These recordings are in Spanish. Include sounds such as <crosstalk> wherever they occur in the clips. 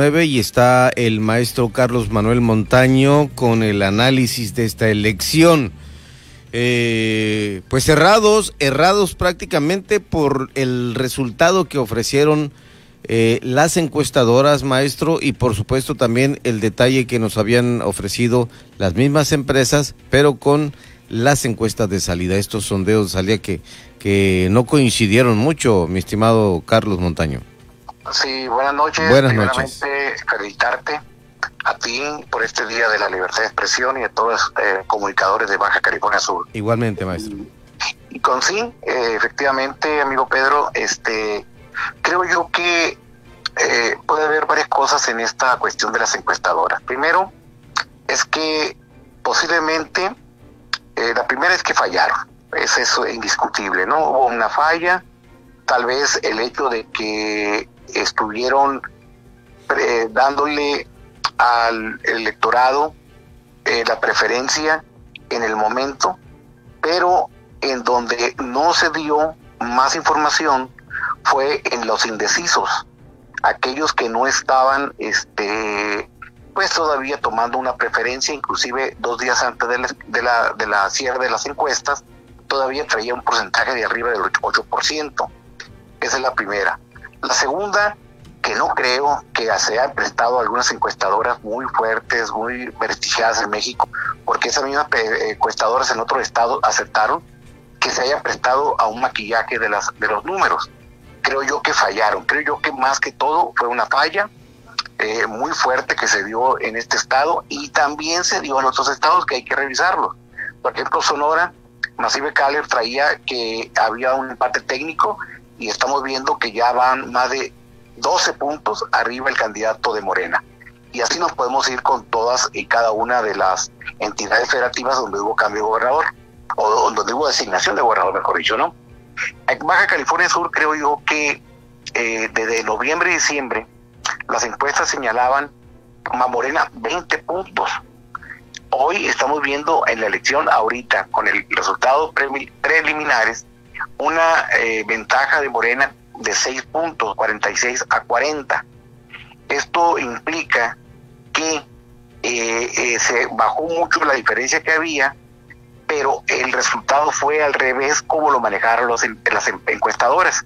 y está el maestro Carlos Manuel Montaño con el análisis de esta elección. Eh, pues errados, errados prácticamente por el resultado que ofrecieron eh, las encuestadoras, maestro, y por supuesto también el detalle que nos habían ofrecido las mismas empresas, pero con las encuestas de salida, estos sondeos de salida que, que no coincidieron mucho, mi estimado Carlos Montaño. Sí, buenas noches. Buenas noches. felicitarte a ti por este Día de la Libertad de Expresión y a todos los eh, comunicadores de Baja California Sur. Igualmente, maestro. Y, con sí, eh, efectivamente, amigo Pedro, este, creo yo que eh, puede haber varias cosas en esta cuestión de las encuestadoras. Primero, es que posiblemente, la primera es que fallaron, es eso indiscutible, ¿no? Hubo una falla, tal vez el hecho de que estuvieron dándole al electorado eh, la preferencia en el momento, pero en donde no se dio más información fue en los indecisos, aquellos que no estaban este pues todavía tomando una preferencia, inclusive dos días antes de la, de la, de la cierre de las encuestas, todavía traía un porcentaje de arriba del 8%. Esa es la primera. La segunda, que no creo que se hayan prestado algunas encuestadoras muy fuertes, muy prestigiadas en México, porque esas mismas encuestadoras en otros estados aceptaron que se hayan prestado a un maquillaje de, las, de los números. Creo yo que fallaron, creo yo que más que todo fue una falla eh, muy fuerte que se dio en este estado y también se dio en otros estados que hay que revisarlos. Por ejemplo, Sonora, Massive Caller traía que había un empate técnico y estamos viendo que ya van más de 12 puntos arriba el candidato de Morena. Y así nos podemos ir con todas y cada una de las entidades federativas donde hubo cambio de gobernador, o donde hubo designación de gobernador, mejor dicho, ¿no? Baja California Sur creo yo que eh, desde noviembre y diciembre las encuestas señalaban a Morena 20 puntos. Hoy estamos viendo en la elección ahorita, con el resultado preliminares, una eh, ventaja de Morena de 6 puntos, 46 a 40. Esto implica que eh, eh, se bajó mucho la diferencia que había, pero el resultado fue al revés como lo manejaron los, las encuestadoras,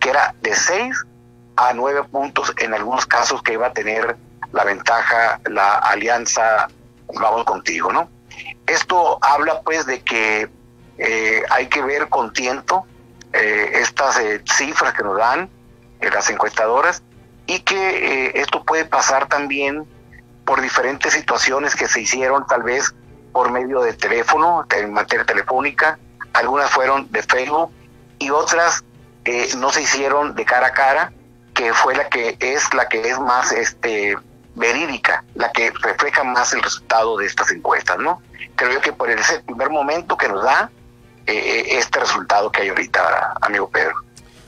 que era de 6 a 9 puntos en algunos casos que iba a tener la ventaja la alianza Vamos contigo, ¿no? Esto habla pues de que eh, hay que ver con tiento eh, estas eh, cifras que nos dan las encuestadoras y que esto puede pasar también por diferentes situaciones que se hicieron tal vez por medio de teléfono, en materia telefónica, algunas fueron de Facebook y otras no se hicieron de cara a cara, que fue la que es la que es más este verídica, la que refleja más el resultado de estas encuestas, ¿no? Creo que por ese primer momento que nos da eh, eh, este resultado que hay ahorita, amigo Pedro.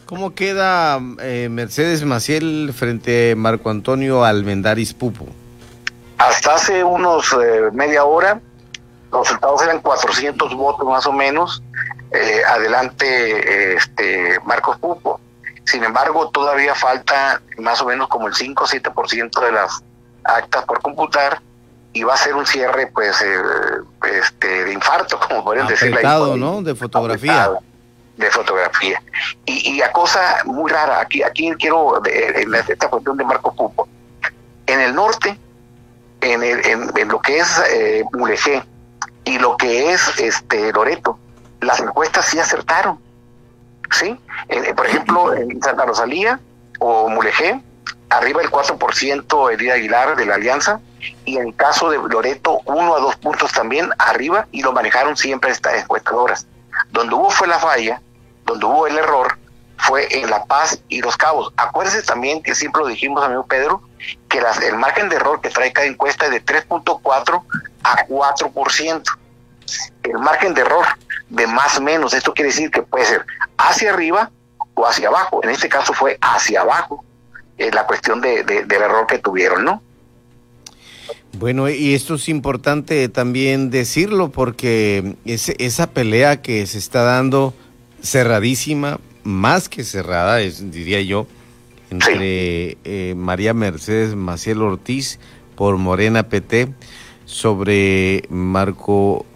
¿Cómo queda eh, Mercedes Maciel frente a Marco Antonio Almendaris Pupo? Hasta hace unos media hora, los resultados eran 400 votos más o menos, adelante este Marcos Pupo. Sin embargo, todavía falta más o menos como el 5 o 7% de las actas por computar y va a ser un cierre pues eh, este de infarto <laughs> como podrían decirlo ¿no? de fotografía. De fotografía. Y, y a cosa muy rara aquí aquí quiero en esta cuestión de Marco Pupo en el norte en, el, en, lo que es eh, Mulegé y lo que es este Loreto las encuestas sí acertaron sí por ejemplo en Santa Rosalía o Mulegé arriba el 4% Edith Aguilar de la Alianza y en el caso de Loreto uno a dos puntos también arriba y lo manejaron siempre estas encuestadoras. Donde hubo fue la falla, donde hubo el error fue en La Paz y Los Cabos. Acuérdense también que siempre lo dijimos, amigo Pedro, que las, el margen de error que trae cada encuesta es de 3.4 a 4%. El margen de error de más menos, esto quiere decir que puede ser hacia arriba o hacia abajo. En este caso fue hacia abajo eh, la cuestión de, del error que tuvieron, ¿no? Bueno, y esto es importante también decirlo porque esa pelea que se está dando cerradísima, más que cerrada, es, diría yo, entre eh, María Mercedes Maciel Ortiz por Morena PT sobre Marco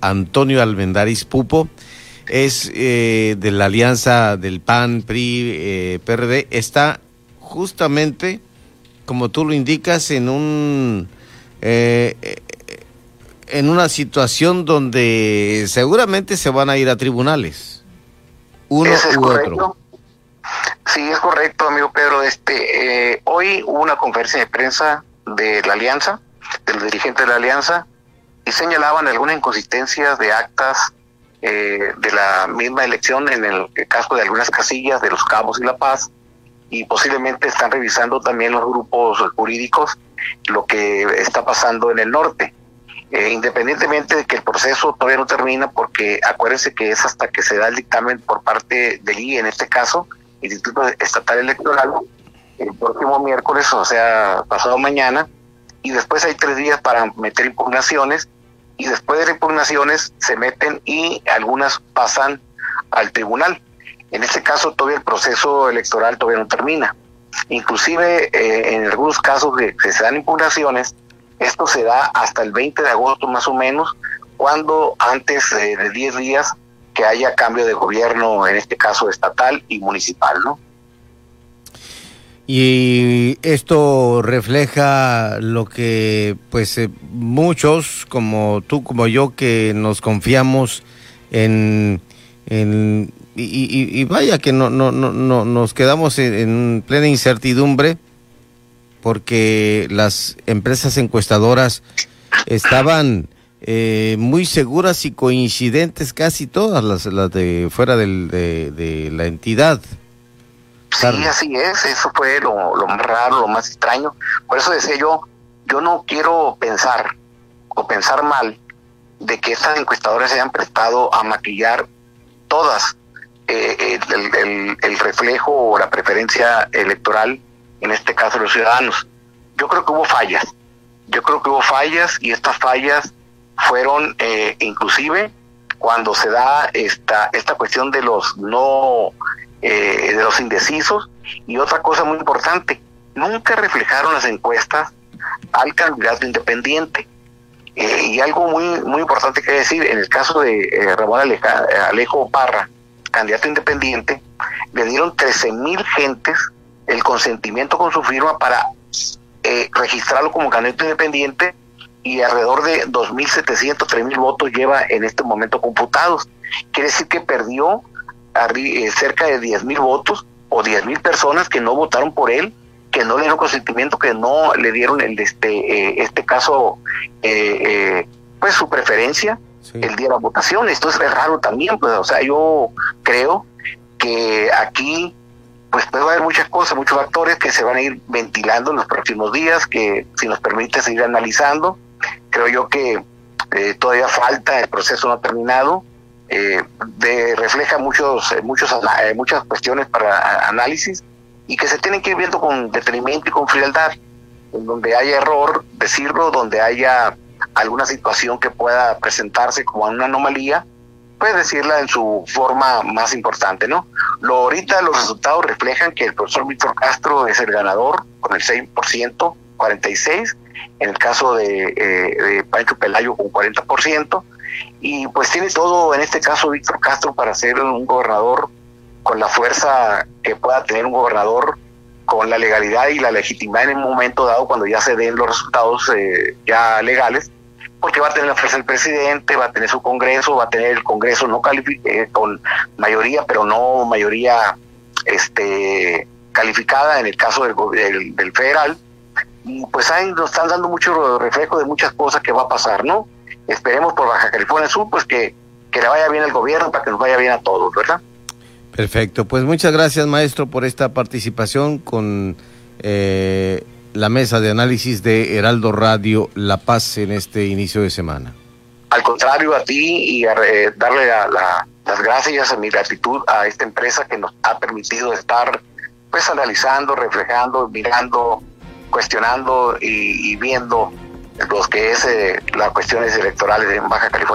Antonio Almendaris Pupo. Es eh, de la alianza del PAN, PRI, eh, PRD. Está justamente, como tú lo indicas, en un en una situación donde seguramente se van a ir a tribunales. Uno es u otro. Sí, es correcto, amigo Pedro. Este, eh, hoy hubo una conferencia de prensa de la Alianza, del dirigente de la Alianza, y señalaban algunas inconsistencias de actas eh, de la misma elección en el caso de algunas casillas de Los Cabos y La Paz, y posiblemente están revisando también los grupos jurídicos lo que está pasando en el norte. Eh, independientemente de que el proceso todavía no termina, porque acuérdense que es hasta que se da el dictamen por parte del IE, en este caso, Instituto Estatal Electoral, el próximo miércoles, o sea, pasado mañana, y después hay tres días para meter impugnaciones, y después de las impugnaciones se meten y algunas pasan al tribunal. En este caso todavía el proceso electoral todavía no termina. Inclusive eh, en algunos casos que se dan impugnaciones, esto se da hasta el 20 de agosto más o menos, cuando antes de 10 días que haya cambio de gobierno, en este caso estatal y municipal, ¿no? Y esto refleja lo que, pues, eh, muchos, como tú, como yo, que nos confiamos en, y, vaya que no, no, no, no nos quedamos en plena incertidumbre porque las empresas encuestadoras estaban eh, muy seguras y coincidentes casi todas las, las de fuera del, de, la entidad. Sí, así es, eso fue lo, lo, más raro, lo más extraño. Por eso decía yo, yo no quiero pensar o pensar mal de que estas encuestadoras se hayan prestado a maquillar todas eh, el, el, reflejo o la preferencia electoral en este caso los ciudadanos. Yo creo que hubo fallas, yo creo que hubo fallas y estas fallas fueron eh, inclusive cuando se da esta, esta cuestión de los no, eh, de los indecisos y otra cosa muy importante, nunca reflejaron las encuestas al candidato independiente. Eh, y algo muy muy importante que decir, en el caso de Ramón Alejo Parra, candidato independiente, le dieron 13 mil gentes el consentimiento con su firma para eh, registrarlo como candidato independiente y alrededor de 2.700, 3.000 votos lleva en este momento computados. Quiere decir que perdió eh, cerca de 10.000 votos o 10.000 personas que no votaron por él, que no le dieron consentimiento, que no le dieron el este eh, este caso pues su preferencia el día de la votación. Esto es raro también, pues, o sea, yo creo que aquí pues puede haber muchas cosas, muchos factores que se van a ir ventilando en los próximos días, que si nos permite seguir analizando, creo yo que eh, todavía falta, el proceso no ha terminado, eh, de, refleja muchos, eh, muchos, muchas cuestiones para análisis y que se tienen que ir viendo con detenimiento y con frialdad, en donde haya error, decirlo, donde haya alguna situación que pueda presentarse como una anomalía, puedes decirla en su forma más importante, ¿no? Lo ahorita los resultados reflejan que el profesor Víctor Castro es el ganador con el 6%, 46, en el caso de, eh, de Pancho Pelayo con 40%, y pues tiene todo en este caso Víctor Castro para ser un gobernador con la fuerza que pueda tener un gobernador con la legalidad y la legitimidad en un momento dado cuando ya se den los resultados eh, ya legales porque va a tener la fuerza del presidente, va a tener su Congreso, va a tener el Congreso no eh, con mayoría, pero no mayoría este calificada en el caso del, del, federal. Y pues ahí nos están dando mucho reflejo de muchas cosas que va a pasar, ¿no? Esperemos por Baja California Sur, pues que, que le vaya bien al gobierno para que nos vaya bien a todos, ¿verdad? Perfecto, pues muchas gracias maestro por esta participación con... Eh, la mesa de análisis de Heraldo Radio La Paz en este inicio de semana. Al contrario, a ti y a, eh, darle las gracias, a mi gratitud a esta empresa que nos ha permitido estar pues analizando, reflejando, mirando, cuestionando y, viendo los que es eh, las cuestiones electorales en Baja California.